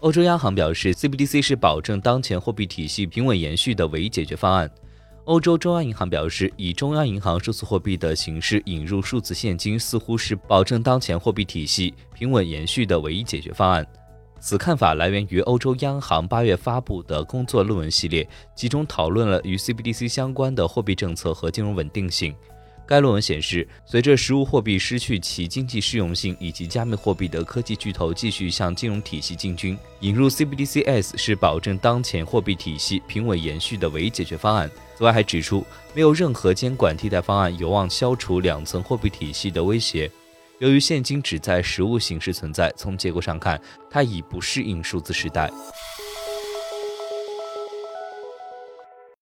欧洲央行表示，CBDC 是保证当前货币体系平稳延续的唯一解决方案。欧洲中央银行表示，以中央银行数字货币的形式引入数字现金，似乎是保证当前货币体系平稳延续的唯一解决方案。此看法来源于欧洲央行八月发布的工作论文系列，集中讨论了与 CBDC 相关的货币政策和金融稳定性。该论文显示，随着实物货币失去其经济适用性，以及加密货币的科技巨头继续向金融体系进军，引入 CBDCs 是保证当前货币体系平稳延续的唯一解决方案。此外，还指出，没有任何监管替代方案有望消除两层货币体系的威胁。由于现金只在实物形式存在，从结果上看，它已不适应数字时代。